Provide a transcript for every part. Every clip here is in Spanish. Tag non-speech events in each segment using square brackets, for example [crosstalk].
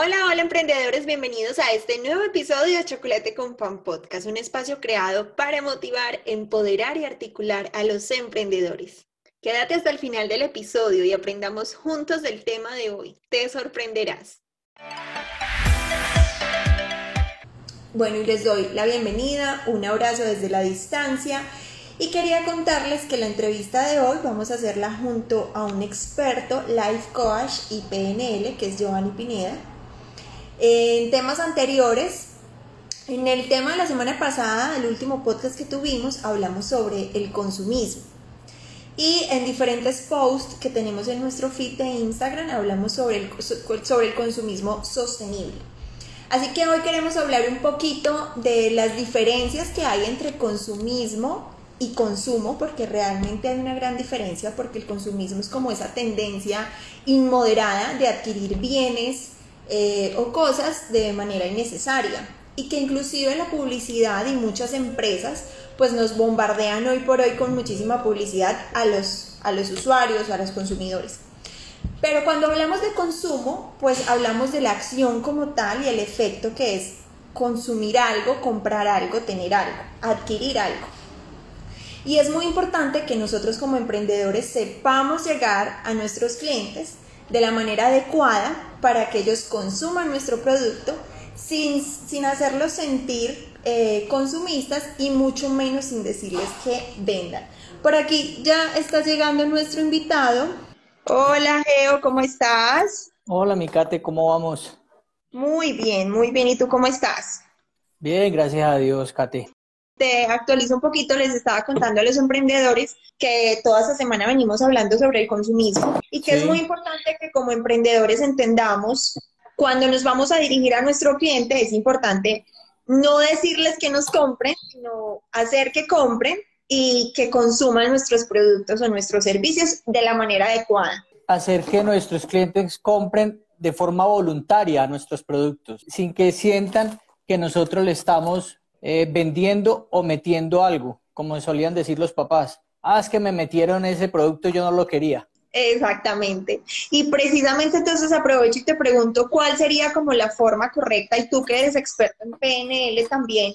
Hola, hola emprendedores, bienvenidos a este nuevo episodio de Chocolate con Pan Podcast, un espacio creado para motivar, empoderar y articular a los emprendedores. Quédate hasta el final del episodio y aprendamos juntos del tema de hoy. Te sorprenderás. Bueno, y les doy la bienvenida, un abrazo desde la distancia y quería contarles que la entrevista de hoy vamos a hacerla junto a un experto, life coach y PNL, que es Giovanni Pineda. En temas anteriores, en el tema de la semana pasada, el último podcast que tuvimos, hablamos sobre el consumismo. Y en diferentes posts que tenemos en nuestro feed de Instagram hablamos sobre el, sobre el consumismo sostenible. Así que hoy queremos hablar un poquito de las diferencias que hay entre consumismo y consumo, porque realmente hay una gran diferencia, porque el consumismo es como esa tendencia inmoderada de adquirir bienes eh, o cosas de manera innecesaria y que inclusive la publicidad y muchas empresas pues nos bombardean hoy por hoy con muchísima publicidad a los, a los usuarios, a los consumidores. Pero cuando hablamos de consumo, pues hablamos de la acción como tal y el efecto que es consumir algo, comprar algo, tener algo, adquirir algo. Y es muy importante que nosotros como emprendedores sepamos llegar a nuestros clientes de la manera adecuada para que ellos consuman nuestro producto sin, sin hacerlos sentir eh, consumistas y mucho menos sin decirles que vendan. Por aquí ya está llegando nuestro invitado. Hola Geo, ¿cómo estás? Hola Mikate, ¿cómo vamos? Muy bien, muy bien. ¿Y tú cómo estás? Bien, gracias a Dios, Kate te actualizo un poquito, les estaba contando a los emprendedores que toda esta semana venimos hablando sobre el consumismo y que es muy importante que como emprendedores entendamos cuando nos vamos a dirigir a nuestro cliente, es importante no decirles que nos compren, sino hacer que compren y que consuman nuestros productos o nuestros servicios de la manera adecuada. Hacer que nuestros clientes compren de forma voluntaria nuestros productos, sin que sientan que nosotros le estamos eh, vendiendo o metiendo algo, como solían decir los papás. Ah, es que me metieron ese producto, yo no lo quería. Exactamente. Y precisamente entonces aprovecho y te pregunto cuál sería como la forma correcta, y tú que eres experto en PNL también,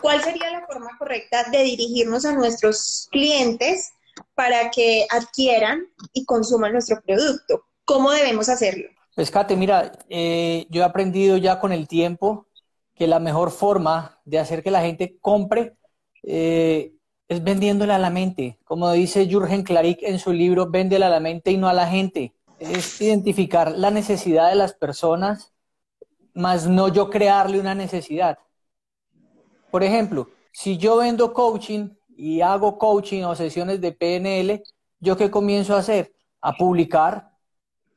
¿cuál sería la forma correcta de dirigirnos a nuestros clientes para que adquieran y consuman nuestro producto? ¿Cómo debemos hacerlo? Pues Kate, mira, eh, yo he aprendido ya con el tiempo que la mejor forma de hacer que la gente compre eh, es vendiéndole a la mente. Como dice Jürgen Klarik en su libro, véndele a la mente y no a la gente. Es identificar la necesidad de las personas, más no yo crearle una necesidad. Por ejemplo, si yo vendo coaching y hago coaching o sesiones de PNL, ¿yo qué comienzo a hacer? A publicar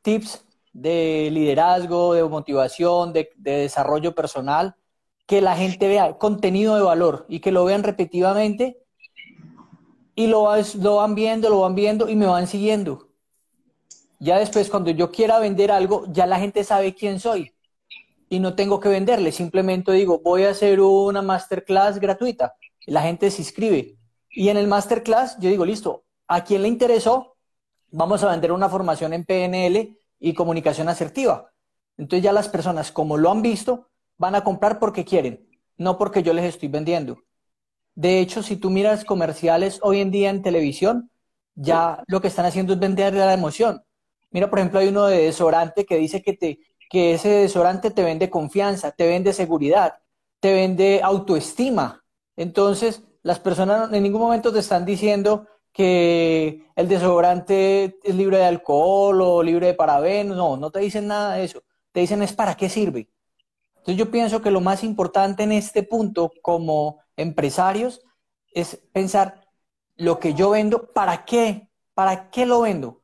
tips de liderazgo, de motivación, de desarrollo personal que la gente vea contenido de valor y que lo vean repetitivamente y lo, lo van viendo, lo van viendo y me van siguiendo. Ya después, cuando yo quiera vender algo, ya la gente sabe quién soy y no tengo que venderle. Simplemente digo, voy a hacer una masterclass gratuita. La gente se inscribe. Y en el masterclass yo digo, listo, ¿a quién le interesó? Vamos a vender una formación en PNL y comunicación asertiva. Entonces ya las personas, como lo han visto, van a comprar porque quieren, no porque yo les estoy vendiendo. De hecho, si tú miras comerciales hoy en día en televisión, ya lo que están haciendo es vender la emoción. Mira, por ejemplo, hay uno de desodorante que dice que, te, que ese desodorante te vende confianza, te vende seguridad, te vende autoestima. Entonces, las personas en ningún momento te están diciendo que el desodorante es libre de alcohol o libre de parabenos. No, no te dicen nada de eso. Te dicen es para qué sirve. Entonces yo pienso que lo más importante en este punto como empresarios es pensar lo que yo vendo, ¿para qué? ¿Para qué lo vendo?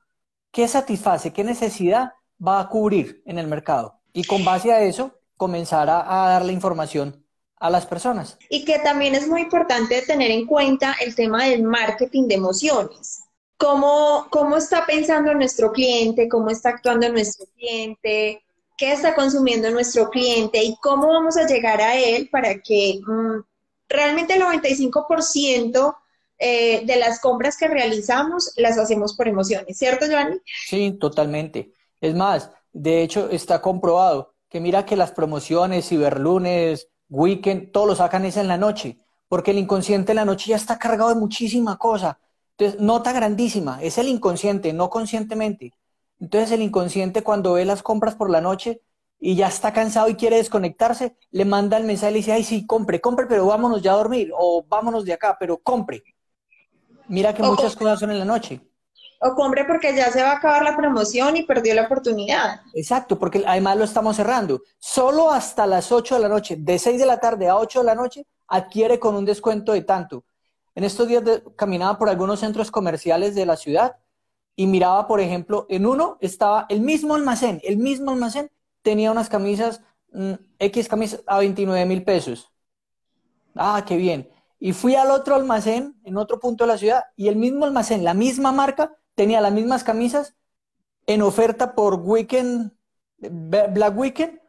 ¿Qué satisface? ¿Qué necesidad va a cubrir en el mercado? Y con base a eso, comenzar a, dar la información a las personas. Y que también es muy importante tener en cuenta el tema del marketing de emociones. ¿Cómo, cómo está pensando nuestro cliente? ¿Cómo está actuando nuestro cliente? Qué está consumiendo nuestro cliente y cómo vamos a llegar a él para que mm, realmente el 95% eh, de las compras que realizamos las hacemos por emociones, ¿cierto, Giovanni? Sí, totalmente. Es más, de hecho está comprobado que mira que las promociones, ciberlunes, weekend, todo lo sacan es en la noche, porque el inconsciente en la noche ya está cargado de muchísima cosa. Entonces, nota grandísima, es el inconsciente, no conscientemente. Entonces, el inconsciente cuando ve las compras por la noche y ya está cansado y quiere desconectarse, le manda el mensaje y le dice, ay, sí, compre, compre, pero vámonos ya a dormir, o vámonos de acá, pero compre. Mira que muchas cosas son en la noche. O compre porque ya se va a acabar la promoción y perdió la oportunidad. Exacto, porque además lo estamos cerrando. Solo hasta las 8 de la noche, de 6 de la tarde a 8 de la noche, adquiere con un descuento de tanto. En estos días caminaba por algunos centros comerciales de la ciudad y miraba, por ejemplo, en uno estaba el mismo almacén, el mismo almacén tenía unas camisas, mm, X camisas a 29 mil pesos. Ah, qué bien. Y fui al otro almacén, en otro punto de la ciudad, y el mismo almacén, la misma marca, tenía las mismas camisas en oferta por Weekend, Black Weekend,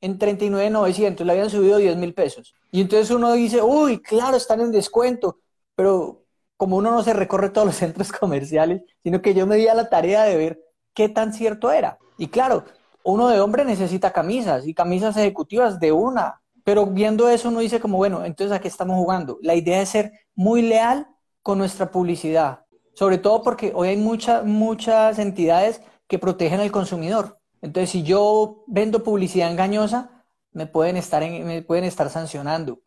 en 39.900, le habían subido 10 mil pesos. Y entonces uno dice, uy, claro, están en descuento, pero como uno no se recorre todos los centros [laughs] comerciales, sino que yo me di a la tarea de ver qué tan cierto era. Y claro, uno de hombre necesita camisas y camisas ejecutivas de una, pero viendo eso uno dice como, bueno, entonces a qué estamos jugando. La idea es ser muy leal con nuestra publicidad, sobre todo porque hoy hay muchas, muchas entidades que protegen al consumidor. Entonces, si yo vendo publicidad engañosa, me pueden estar, me pueden estar sancionando.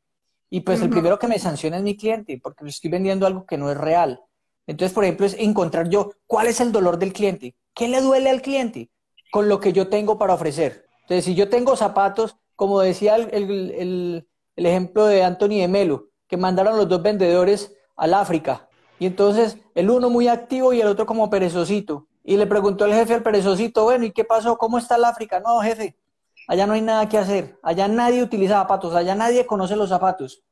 Y pues el primero que me sanciona es mi cliente, porque estoy vendiendo algo que no es real. Entonces, por ejemplo, es encontrar yo cuál es el dolor del cliente, qué le duele al cliente con lo que yo tengo para ofrecer. Entonces, si yo tengo zapatos, como decía el, el ejemplo de Anthony de Melo, que mandaron los dos vendedores al África, y entonces el uno muy activo y el otro como perezosito. Y le preguntó el jefe al perezosito, bueno, ¿y qué pasó? ¿Cómo está el África? No, jefe, allá no hay nada que hacer, allá nadie utiliza zapatos, allá nadie conoce los zapatos.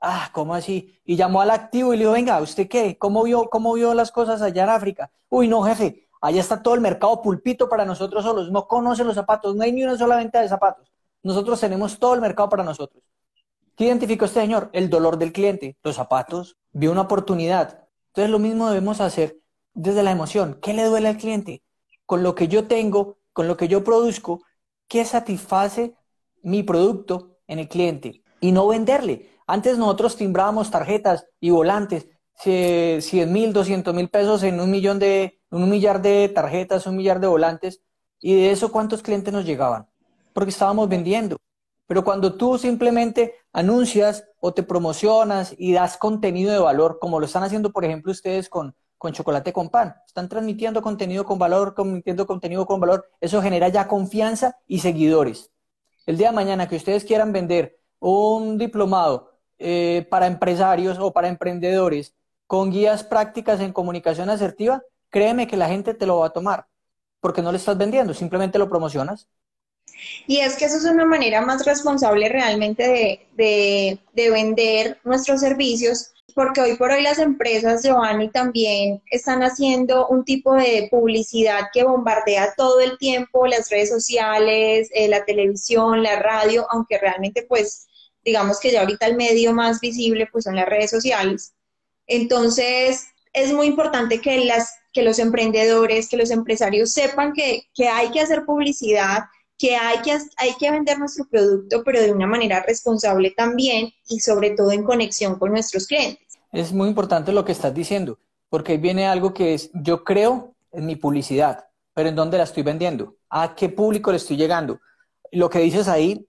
Ah, ¿cómo así? Y llamó al activo y le dijo, venga, ¿usted qué? ¿Cómo vio, cómo vio las cosas allá en África? Uy, no, jefe, allá está todo el mercado pulpito para nosotros solos, no conoce los zapatos, no hay ni una sola venta de zapatos. Nosotros tenemos todo el mercado para nosotros. ¿Qué identificó este señor? El dolor del cliente, los zapatos. Vio una oportunidad, entonces lo mismo debemos hacer desde la emoción. ¿Qué le duele al cliente? Con lo que yo tengo, con lo que yo produzco, ¿qué satisface mi producto en el cliente? Y no venderle. Antes nosotros timbrábamos tarjetas y volantes, 100 mil, 200 mil pesos en un millón de, un millar de tarjetas, un millar de volantes. Y de eso, ¿cuántos clientes nos llegaban? Porque estábamos vendiendo. Pero cuando tú simplemente anuncias o te promocionas y das contenido de valor, como lo están haciendo, por ejemplo, ustedes con, con chocolate con pan, están transmitiendo contenido con valor, transmitiendo contenido con valor, eso genera ya confianza y seguidores. El día de mañana que ustedes quieran vender un diplomado eh, para empresarios o para emprendedores con guías prácticas en comunicación asertiva, créeme que la gente te lo va a tomar, porque no le estás vendiendo, simplemente lo promocionas. Y es que eso es una manera más responsable realmente de, vender nuestros servicios, porque hoy por hoy las empresas, Giovanni, también están haciendo un tipo de publicidad que bombardea todo el tiempo las redes sociales, eh, la televisión, la radio, aunque realmente pues digamos que ya ahorita el medio más visible pues son las redes sociales. Entonces, es muy importante que, las, que los emprendedores, que los empresarios sepan que, que hay que hacer publicidad, que hay que, hay que vender nuestro producto, pero de una manera responsable también y sobre todo en conexión con nuestros clientes. Es muy importante lo que estás diciendo, porque ahí viene algo que es, yo creo en mi publicidad, pero ¿en dónde la estoy vendiendo? ¿A qué público le estoy llegando? Lo que dices ahí,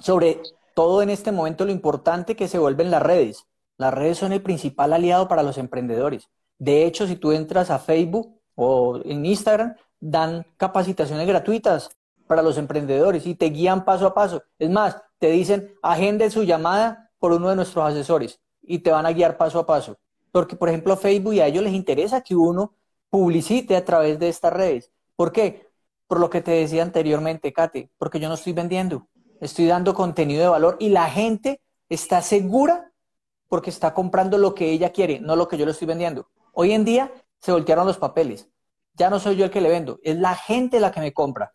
sobre todo en este momento, lo importante que se vuelven las redes. Las redes son el principal aliado para los emprendedores. De hecho, si tú entras a Facebook o en Instagram, dan capacitaciones gratuitas para los emprendedores y te guían paso a paso. Es más, te dicen, agende su llamada por uno de nuestros asesores y te van a guiar paso a paso. Porque, por ejemplo, Facebook y a ellos les interesa que uno publicite a través de estas redes. ¿Por qué? Por lo que te decía anteriormente, Kate, porque yo no estoy vendiendo, estoy dando contenido de valor y la gente está segura porque está comprando lo que ella quiere, no lo que yo le estoy vendiendo. Hoy en día se voltearon los papeles. Ya no soy yo el que le vendo, es la gente la que me compra.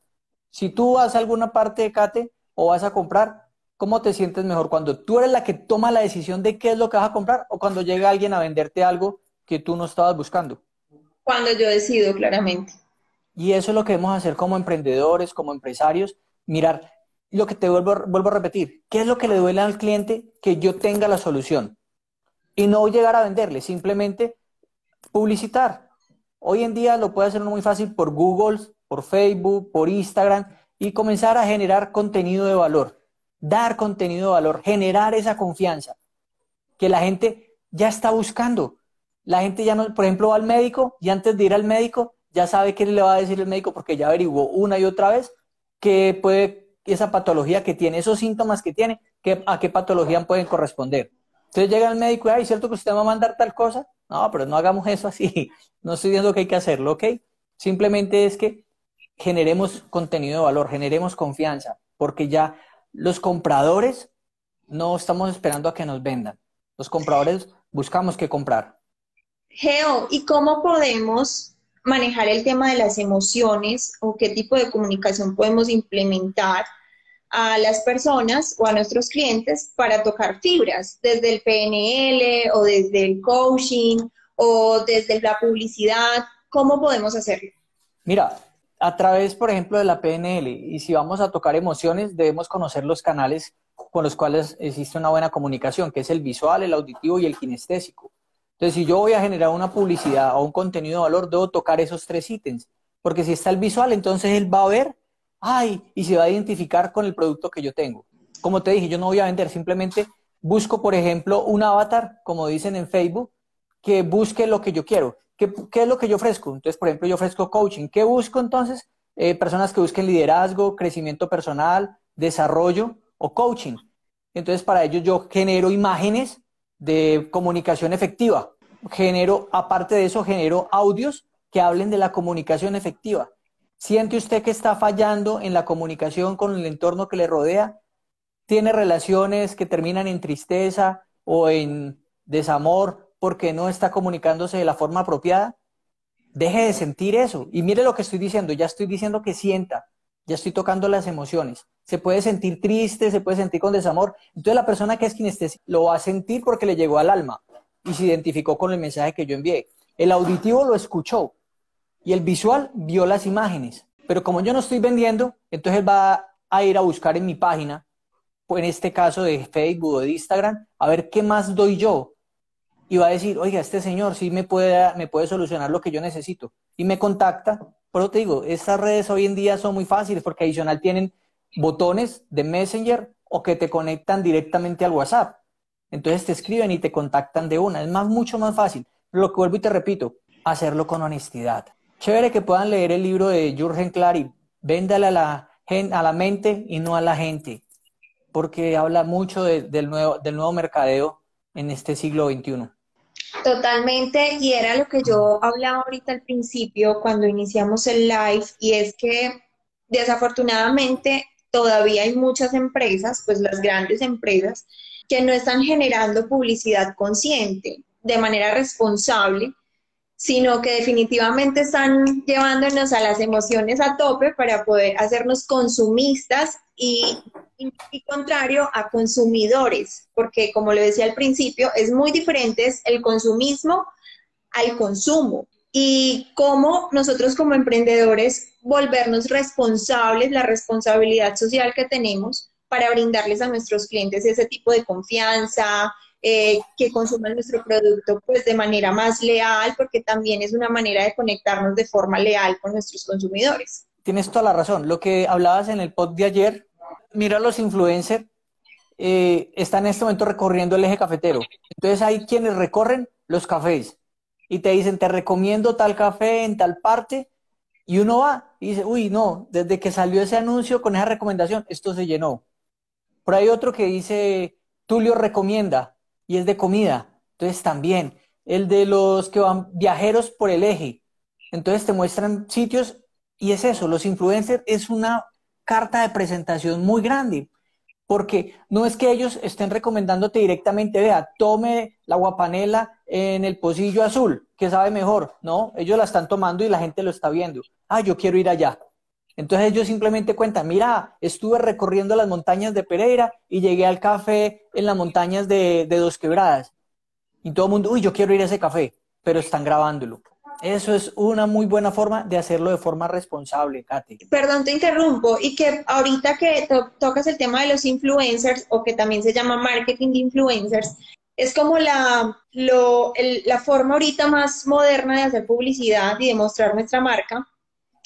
Si tú vas a alguna parte de Cate o vas a comprar, ¿cómo te sientes mejor? ¿Cuando tú eres la que toma la decisión de qué es lo que vas a comprar o cuando llega alguien a venderte algo que tú no estabas buscando? Cuando yo decido, claramente. Y eso es lo que debemos hacer como emprendedores, como empresarios, mirar lo que te vuelvo, vuelvo a repetir, ¿qué es lo que le duele al cliente? Que yo tenga la solución. Y no llegar a venderle, simplemente publicitar. Hoy en día lo puede hacer muy fácil por Google, por Facebook, por Instagram y comenzar a generar contenido de valor, dar contenido de valor, generar esa confianza que la gente ya está buscando. La gente ya no, por ejemplo, va al médico y antes de ir al médico ya sabe qué le va a decir el médico porque ya averiguó una y otra vez que puede esa patología que tiene, esos síntomas que tiene, a qué patología pueden corresponder. Entonces llega el médico y, ay, ¿cierto que usted va a mandar tal cosa? No, pero no hagamos eso así. [laughs] No estoy diciendo que hay que hacerlo, ¿ok? Simplemente es que generemos contenido de valor, generemos confianza, porque ya los compradores no estamos esperando a que nos vendan. Los compradores buscamos qué comprar. Geo, ¿y cómo podemos manejar el tema de las emociones o qué tipo de comunicación podemos implementar a las personas o a nuestros clientes para tocar fibras, desde el PNL o desde el coaching o desde la publicidad? ¿Cómo podemos hacerlo? Mira, a través, por ejemplo, de la PNL, y si vamos a tocar emociones, debemos conocer los canales con los cuales existe una buena comunicación, que es el visual, el auditivo y el kinestésico. Entonces, si yo voy a generar una publicidad o un contenido de valor, debo tocar esos tres ítems, porque si está el visual, entonces él va a ver, ay, y se va a identificar con el producto que yo tengo. Como te dije, yo no voy a vender, simplemente busco, por ejemplo, un avatar, como dicen en Facebook, que busque lo que yo quiero. ¿Qué, es lo que yo ofrezco? Entonces, por ejemplo, yo ofrezco coaching. ¿Qué busco entonces? Eh, personas que busquen liderazgo, crecimiento personal, desarrollo o coaching. Entonces, para ello yo genero imágenes de comunicación efectiva. Genero, aparte de eso, genero audios que hablen de la comunicación efectiva. ¿Siente usted que está fallando en la comunicación con el entorno que le rodea? ¿Tiene relaciones que terminan en tristeza o en desamor porque no está comunicándose de la forma apropiada, deje de sentir eso. Y mire lo que estoy diciendo, ya estoy diciendo que sienta, ya estoy tocando las emociones. Se puede sentir triste, se puede sentir con desamor. Entonces la persona que es kinestésica lo va a sentir porque le llegó al alma y se identificó con el mensaje que yo envié. El auditivo lo escuchó y el visual vio las imágenes. Pero como yo no estoy vendiendo, entonces va a ir a buscar en mi página, en este caso de Facebook o de Instagram, a ver qué más doy yo, y va a decir, oiga, este señor sí me puede, me puede solucionar lo que yo necesito. Y me contacta. Pero te digo, estas redes hoy en día son muy fáciles porque adicional tienen botones de Messenger o que te conectan directamente al WhatsApp. Entonces te escriben y te contactan de una. Es más, mucho más fácil. Lo que vuelvo y te repito, hacerlo con honestidad. Chévere que puedan leer el libro de Jürgen Clary. Véndale a la, a la mente y no a la gente. Porque habla mucho del, nuevo, del nuevo mercadeo en este siglo XXI. Totalmente, y era lo que yo hablaba ahorita al principio cuando iniciamos el live, y es que desafortunadamente todavía hay muchas empresas, pues las grandes empresas, que no están generando publicidad consciente de manera responsable, sino que definitivamente están llevándonos a las emociones a tope para poder hacernos consumistas y, contrario a consumidores, porque como le decía al principio, es muy diferente el consumismo al consumo y cómo nosotros como emprendedores volvernos responsables, la responsabilidad social que tenemos para brindarles a nuestros clientes ese tipo de confianza, eh, que consuman nuestro producto pues de manera más leal, porque también es una manera de conectarnos de forma leal con nuestros consumidores. Tienes toda la razón. Lo que hablabas en el pod de ayer mira los influencers, eh, están en este momento recorriendo el eje cafetero. Entonces hay quienes recorren los cafés y te dicen, te recomiendo tal café en tal parte, y uno va y dice, uy, no, desde que salió ese anuncio con esa recomendación, esto se llenó. Por ahí otro que dice, Tulio recomienda, y es de comida. Entonces también, el de los que van viajeros por el eje. Entonces te muestran sitios y es eso, los influencers es una carta de presentación muy grande, porque no es que ellos estén recomendándote directamente, vea, tome la guapanela en el pocillo azul, que sabe mejor, no, ellos la están tomando y la gente lo está viendo. Ah, yo quiero ir allá. Entonces ellos simplemente cuentan, mira, estuve recorriendo las montañas de Pereira y llegué al café en las montañas de, de Dos Quebradas. Y todo el mundo, uy, yo quiero ir a ese café, pero están grabándolo. Eso es una muy buena forma de hacerlo de forma responsable, Katy. Perdón, te interrumpo. Y que ahorita que tocas el tema de los influencers, o que también se llama marketing de influencers, es como la, la forma ahorita más moderna de hacer publicidad y de mostrar nuestra marca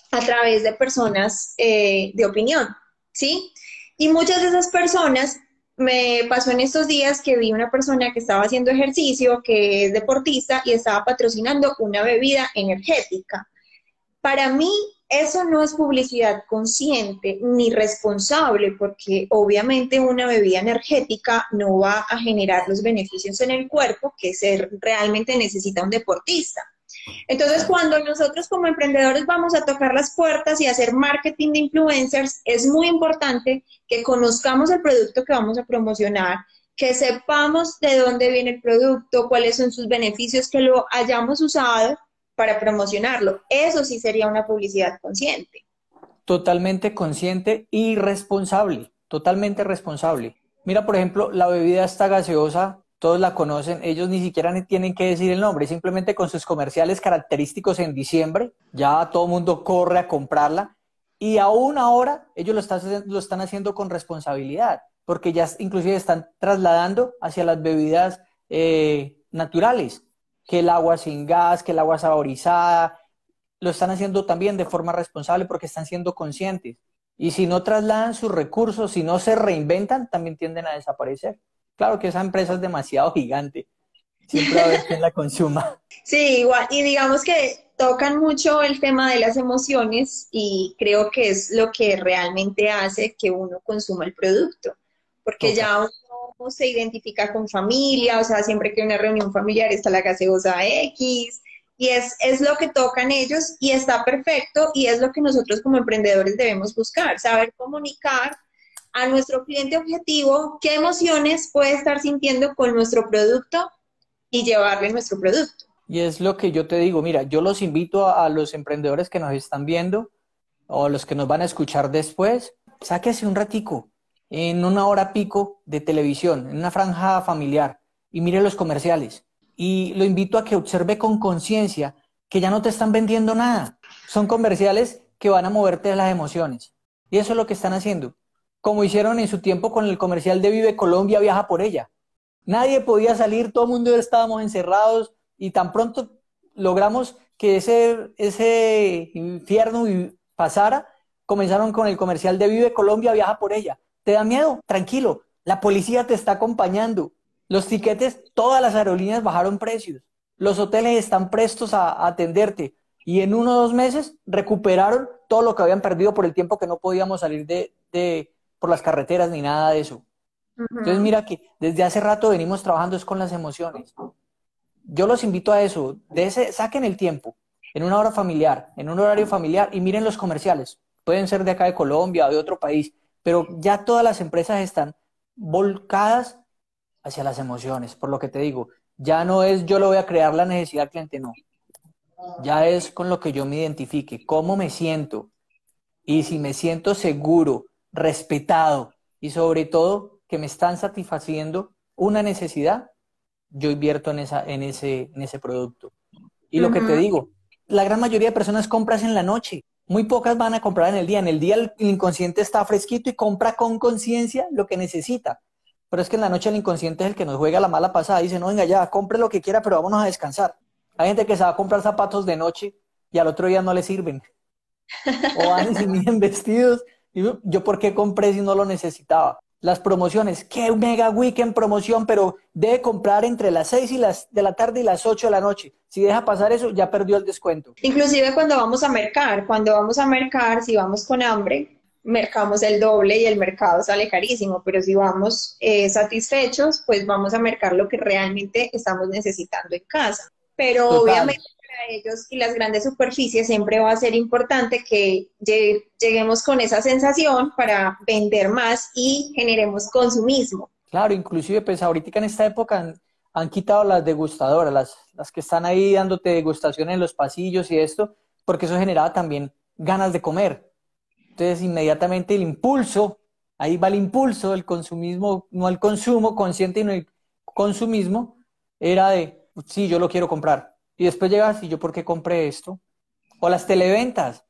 a través de personas eh, de opinión, ¿sí? Y muchas de esas personas me pasó en estos días que vi una persona que estaba haciendo ejercicio, que es deportista y estaba patrocinando una bebida energética. Para mí, eso no es publicidad consciente ni responsable, porque obviamente una bebida energética no va a generar los beneficios en el cuerpo que se realmente necesita un deportista. Entonces, cuando nosotros como emprendedores vamos a tocar las puertas y hacer marketing de influencers, es muy importante que conozcamos el producto que vamos a promocionar, que sepamos de dónde viene el producto, cuáles son sus beneficios, que lo hayamos usado para promocionarlo. Eso sí sería una publicidad consciente. Totalmente consciente y responsable, totalmente responsable. Mira, por ejemplo, la bebida esta gaseosa todos la conocen, ellos ni siquiera tienen que decir el nombre, simplemente con sus comerciales característicos en diciembre, ya todo el mundo corre a comprarla y aún ahora ellos lo están, lo están haciendo con responsabilidad, porque ya inclusive están trasladando hacia las bebidas eh, naturales, que el agua sin gas, que el agua saborizada, lo están haciendo también de forma responsable porque están siendo conscientes. Y si no trasladan sus recursos, si no se reinventan, también tienden a desaparecer. Claro que esa empresa es demasiado gigante. Siempre va a haber quien la consuma. [laughs] Sí, igual. Y digamos que tocan mucho el tema de las emociones y creo que es lo que realmente hace que uno consuma el producto. Porque ya uno se identifica con familia, o sea, siempre que hay una reunión familiar está la gaseosa X, y es, es lo que tocan ellos y está perfecto y es lo que nosotros como emprendedores debemos buscar, saber comunicar a nuestro cliente objetivo qué emociones puede estar sintiendo con nuestro producto y llevarle nuestro producto. Y es lo que yo te digo, mira, yo los invito a, los emprendedores que nos están viendo o a los que nos van a escuchar después, sáquese un ratico en una hora pico de televisión, en una franja familiar y mire los comerciales. Y lo invito a que observe con conciencia que ya no te están vendiendo nada. Son comerciales que van a moverte las emociones. Y eso es lo que están haciendo como hicieron en su tiempo con el comercial de Vive Colombia, viaja por ella. Nadie podía salir, todo el mundo estábamos encerrados y tan pronto logramos que ese, ese infierno pasara, comenzaron con el comercial de Vive Colombia, viaja por ella. ¿Te da miedo? Tranquilo, la policía te está acompañando. Los tiquetes, todas las aerolíneas bajaron precios. Los hoteles están prestos a, atenderte. Y en uno o dos meses recuperaron todo lo que habían perdido por el tiempo que no podíamos salir de, por las carreteras ni nada de eso. Entonces mira que desde hace rato venimos trabajando es con las emociones. Yo los invito a eso, de ese, saquen el tiempo en una hora familiar, en un horario familiar y miren los comerciales. Pueden ser de acá de Colombia o de otro país, pero ya todas las empresas están volcadas hacia las emociones, por lo que te digo, ya no es yo lo voy a crear la necesidad cliente, no. Ya es con lo que yo me identifique, cómo me siento. Y si me siento seguro, respetado y sobre todo que me están satisfaciendo una necesidad, yo invierto en, esa, en, ese, en ese producto. Y lo que te digo, la gran mayoría de personas compras en la noche, muy pocas van a comprar en el día. En el día el inconsciente está fresquito y compra con conciencia lo que necesita. Pero es que en la noche el inconsciente es el que nos juega la mala pasada. Dice, no, venga ya, compre lo que quiera, pero vámonos a descansar. Hay gente que se va a comprar zapatos de noche y al otro día no le sirven. O van y bien vestidos yo, ¿por qué compré si no lo necesitaba? Las promociones, qué mega weekend promoción, pero debe comprar entre las 6 y las de la tarde y las 8 de la noche. Si deja pasar eso, ya perdió el descuento. Inclusive cuando vamos a mercar, cuando vamos a mercar, si vamos con hambre, mercamos el doble y el mercado sale carísimo, pero si vamos eh, satisfechos, pues vamos a mercar lo que realmente estamos necesitando en casa. Pero obviamente ellos y las grandes superficies siempre va a ser importante que lleguemos con esa sensación para vender más y generemos consumismo. Claro, inclusive pues ahorita en esta época han, quitado las degustadoras, las, las que están ahí dándote degustación en los pasillos y esto, porque eso generaba también ganas de comer. Entonces inmediatamente el impulso, ahí va el impulso, el consumismo, no el consumo consciente, y no el consumismo, era de, sí, yo lo quiero comprar Y después llegas y yo, ¿por qué compré esto? O las televentas.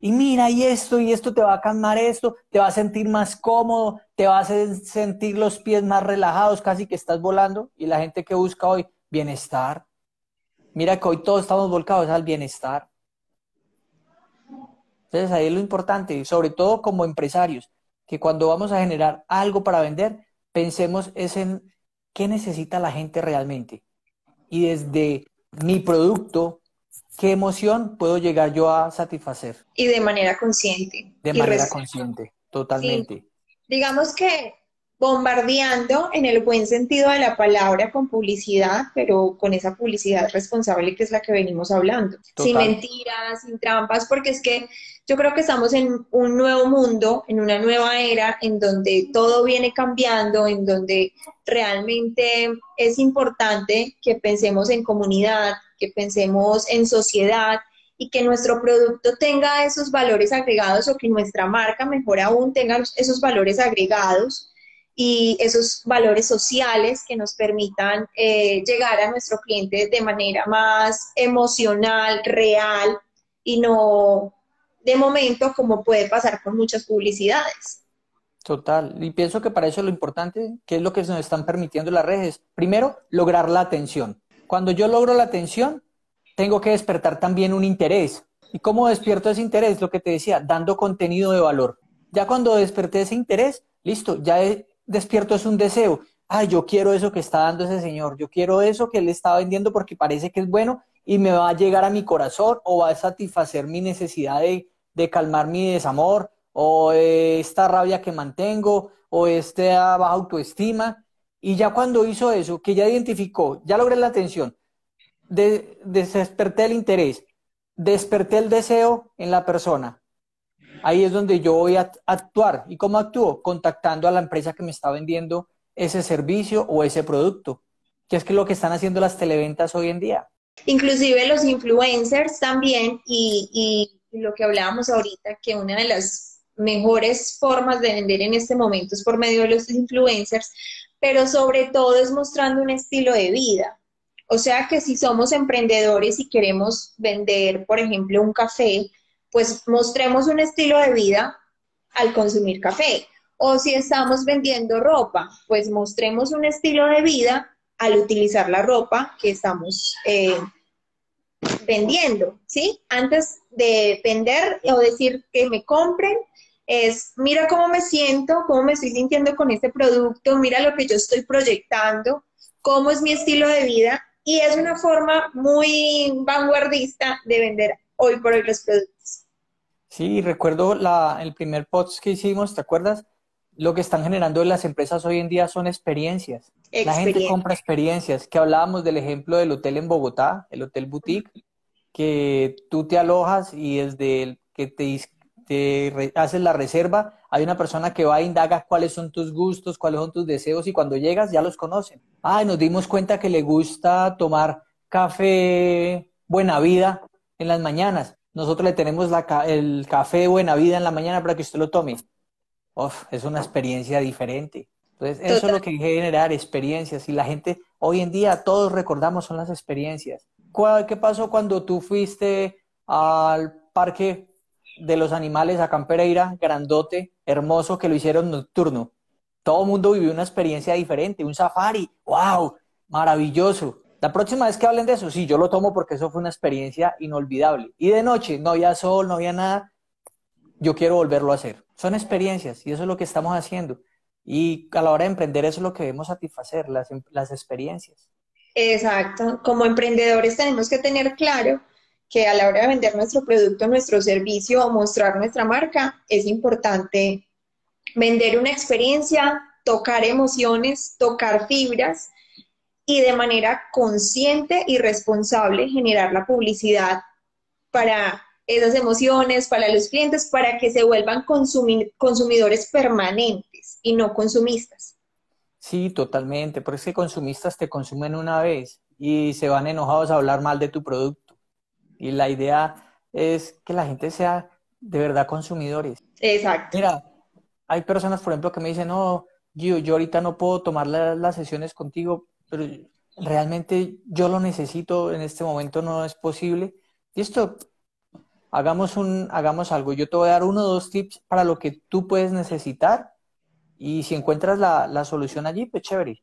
Y mira, y esto, y esto te va a calmar esto, te va a sentir más cómodo, te va a sentir los pies más relajados, casi que estás volando. Y la gente que busca hoy bienestar. Mira que hoy todos estamos volcados al bienestar. Entonces ahí es lo importante, sobre todo como empresarios, que cuando vamos a generar algo para vender, pensemos es en qué necesita la gente realmente. Y desde mi producto, qué emoción puedo llegar yo a satisfacer. Y de manera consciente. De manera consciente, totalmente. Digamos que bombardeando en el buen sentido de la palabra con publicidad, pero con esa publicidad responsable que es la que venimos hablando, sin mentiras, sin trampas, porque es que yo creo que estamos en un nuevo mundo, en una nueva era, en donde todo viene cambiando, en donde realmente es importante que pensemos en comunidad, que pensemos en sociedad y que nuestro producto tenga esos valores agregados o que nuestra marca, mejor aún, tenga esos valores agregados y esos valores sociales que nos permitan eh, llegar a nuestro cliente de manera más emocional, real y no de momento como puede pasar con muchas publicidades. Total, y pienso que para eso lo importante, que es lo que nos están permitiendo las redes, primero, lograr la atención. Cuando yo logro la atención, tengo que despertar también un interés. ¿Y cómo despierto ese interés? Lo que te decía, dando contenido de valor. Ya cuando desperté ese interés, listo, ya despierto es un deseo. Ay, yo quiero eso que está dando ese señor, yo quiero eso que él está vendiendo porque parece que es bueno y me va a llegar a mi corazón o va a satisfacer mi necesidad de, calmar mi desamor o esta rabia que mantengo o esta baja autoestima. Y ya cuando hizo eso, que ya identificó, ya logré la atención, desperté el interés, desperté el deseo en la persona, ahí es donde yo voy a actuar. ¿Y cómo actúo? Contactando a la empresa que me está vendiendo ese servicio o ese producto, que es que lo que están haciendo las televentas hoy en día. Inclusive los influencers también, y, lo que hablábamos ahorita, que una de las mejores formas de vender en este momento es por medio de los influencers, pero sobre todo es mostrando un estilo de vida. O sea que si somos emprendedores y queremos vender, por ejemplo, un café, pues mostremos un estilo de vida al consumir café. O si estamos vendiendo ropa, pues mostremos un estilo de vida al utilizar la ropa que estamos eh, vendiendo, ¿sí? Antes de vender o decir que me compren, es mira cómo me siento, cómo me estoy sintiendo con este producto, mira lo que yo estoy proyectando, cómo es mi estilo de vida y es una forma muy vanguardista de vender hoy por hoy los productos. Sí, recuerdo la, el primer post que hicimos, ¿te acuerdas? Lo que están generando las empresas hoy en día son experiencias. La gente compra experiencias, que hablábamos del ejemplo del hotel en Bogotá, el Hotel Boutique, que tú te alojas y desde el que te, te haces la reserva, hay una persona que va e indaga cuáles son tus gustos, cuáles son tus deseos y cuando llegas ya los conocen. Ah, nos dimos cuenta que le gusta tomar café Buena Vida en las mañanas. Nosotros le tenemos el café Buena Vida en la mañana para que usted lo tome. Uf, es una experiencia diferente. Entonces, eso es lo que generar, experiencias. Y la gente, hoy en día, todos recordamos son las experiencias. ¿Qué pasó cuando tú fuiste al parque de los animales a Campereira, grandote, hermoso, que lo hicieron nocturno? Todo el mundo vivió una experiencia diferente, un safari. ¡Wow! Maravilloso. La próxima vez que hablen de eso, sí, yo lo tomo porque eso fue una experiencia inolvidable. Y de noche, no había sol, no había nada. Yo quiero volverlo a hacer. Son experiencias y eso es lo que estamos haciendo. Y a la hora de emprender eso es lo que debemos satisfacer, las, las experiencias. Exacto. Como emprendedores tenemos que tener claro que a la hora de vender nuestro producto, nuestro servicio o mostrar nuestra marca, es importante vender una experiencia, tocar emociones, tocar fibras y de manera consciente y responsable generar la publicidad para esas emociones, para los clientes, para que se vuelvan consumidores permanentes y no consumistas. Sí, totalmente, porque es que consumistas te consumen una vez y se van enojados a hablar mal de tu producto. Y la idea es que la gente sea de verdad consumidores. Exacto. Mira, hay personas, por ejemplo, que me dicen, no, Gio, yo ahorita no puedo tomar las sesiones contigo pero realmente yo lo necesito, en este momento no es posible. Y esto, hagamos, un, hagamos algo. Yo te voy a dar uno o dos tips para lo que tú puedes necesitar y si encuentras la, la solución allí, pues chévere.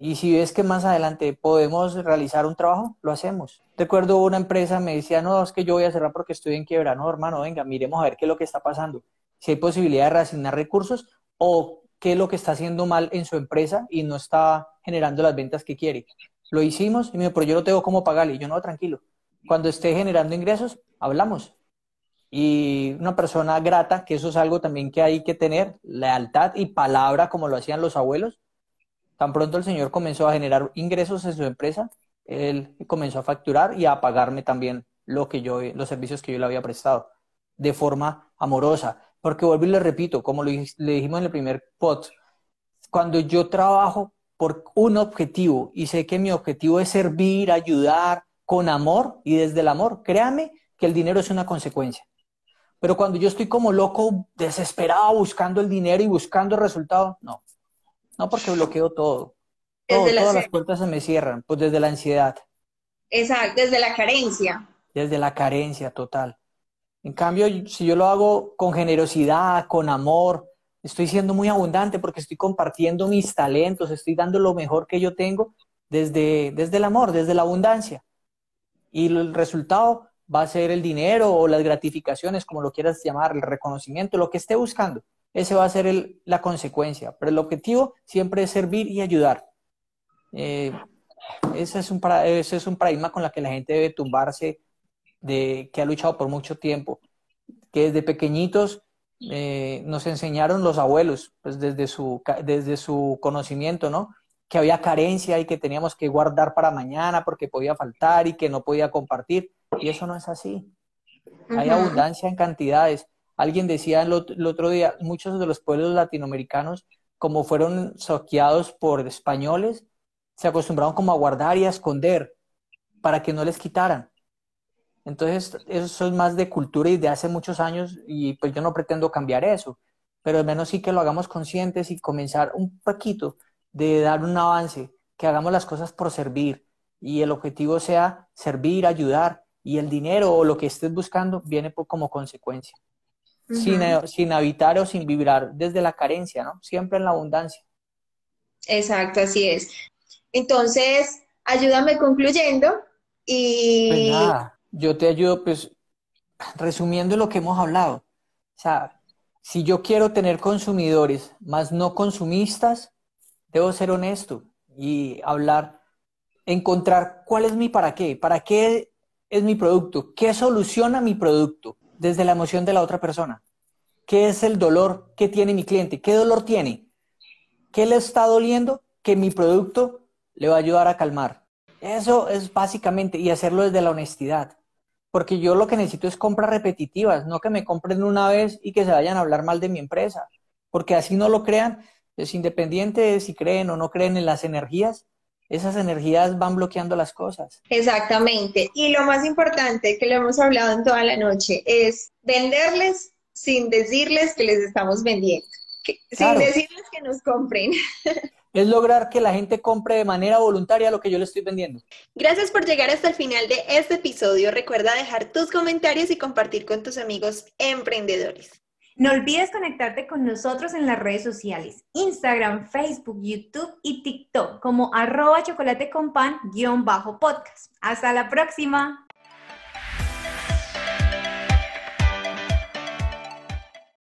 Y si ves que más adelante podemos realizar un trabajo, lo hacemos. Recuerdo una empresa me decía, no, es que yo voy a cerrar porque estoy en quiebra. No, hermano, venga, miremos a ver qué es lo que está pasando. Si hay posibilidad de reasignar recursos o qué es lo que está haciendo mal en su empresa y no está generando las ventas que quiere. Lo hicimos y me dijo, pero yo no tengo cómo pagarle. Y yo, no, tranquilo. Cuando esté generando ingresos, hablamos. Y una persona grata, que eso es algo también que hay que tener, lealtad y palabra como lo hacían los abuelos. Tan pronto el señor comenzó a generar ingresos en su empresa, él comenzó a facturar y a pagarme también lo que yo, los servicios que yo le había prestado de forma amorosa. Porque vuelvo y le repito, como le dijimos en el primer pod, cuando yo trabajo por un objetivo y sé que mi objetivo es servir, ayudar con amor y desde el amor, créame que el dinero es una consecuencia. Pero cuando yo estoy como loco, desesperado, buscando el dinero y buscando el resultado, no. No porque bloqueo todo. todas las puertas se me cierran, pues desde la ansiedad. Exacto, desde la carencia. Desde la carencia total. En cambio, si yo lo hago con generosidad, con amor, estoy siendo muy abundante porque estoy compartiendo mis talentos, estoy dando lo mejor que yo tengo desde, desde el amor, desde la abundancia. Y el resultado va a ser el dinero o las gratificaciones, como lo quieras llamar, el reconocimiento, lo que esté buscando. Ese va a ser la consecuencia. Pero el objetivo siempre es servir y ayudar. Eh, ese, es un, ese es un paradigma con el que la gente debe tumbarse de, que ha luchado por mucho tiempo, que desde pequeñitos eh, nos enseñaron los abuelos, pues desde su, desde su conocimiento, ¿no? Que había carencia y que teníamos que guardar para mañana porque podía faltar y que no podía compartir. Y eso no es así. Hay abundancia en cantidades. Alguien decía el otro día, muchos de los pueblos latinoamericanos, como fueron saqueados por españoles, se acostumbraron como a guardar y a esconder para que no les quitaran. Entonces, eso es más de cultura y de hace muchos años y pues yo no pretendo cambiar eso, pero al menos sí que lo hagamos conscientes y comenzar un poquito de dar un avance, que hagamos las cosas por servir y el objetivo sea servir, ayudar y el dinero o lo que estés buscando viene como consecuencia. sin, sin habitar o sin vibrar desde la carencia, ¿no? Siempre en la abundancia. Exacto, así es. Entonces, ayúdame concluyendo y... Pues yo te ayudo, pues, resumiendo lo que hemos hablado. O sea, si yo quiero tener consumidores más no consumistas, debo ser honesto y hablar, encontrar cuál es mi para qué, para qué es mi producto, qué soluciona mi producto desde la emoción de la otra persona, qué es el dolor que tiene mi cliente, qué dolor tiene, qué le está doliendo que mi producto le va a ayudar a calmar. Eso es básicamente, y hacerlo desde la honestidad porque yo lo que necesito es compras repetitivas, no que me compren una vez y que se vayan a hablar mal de mi empresa, porque así no lo crean, es independiente de si creen o no creen en las energías, esas energías van bloqueando las cosas. Exactamente, y lo más importante que lo hemos hablado en toda la noche es venderles sin decirles que les estamos vendiendo, sin decirles que nos compren. [laughs] es lograr que la gente compre de manera voluntaria lo que yo le estoy vendiendo. Gracias por llegar hasta el final de este episodio. Recuerda dejar tus comentarios y compartir con tus amigos emprendedores. No olvides conectarte con nosotros en las redes sociales, Instagram, Facebook, YouTube y TikTok como arroba chocolate con pan guion bajo podcast. Hasta la próxima.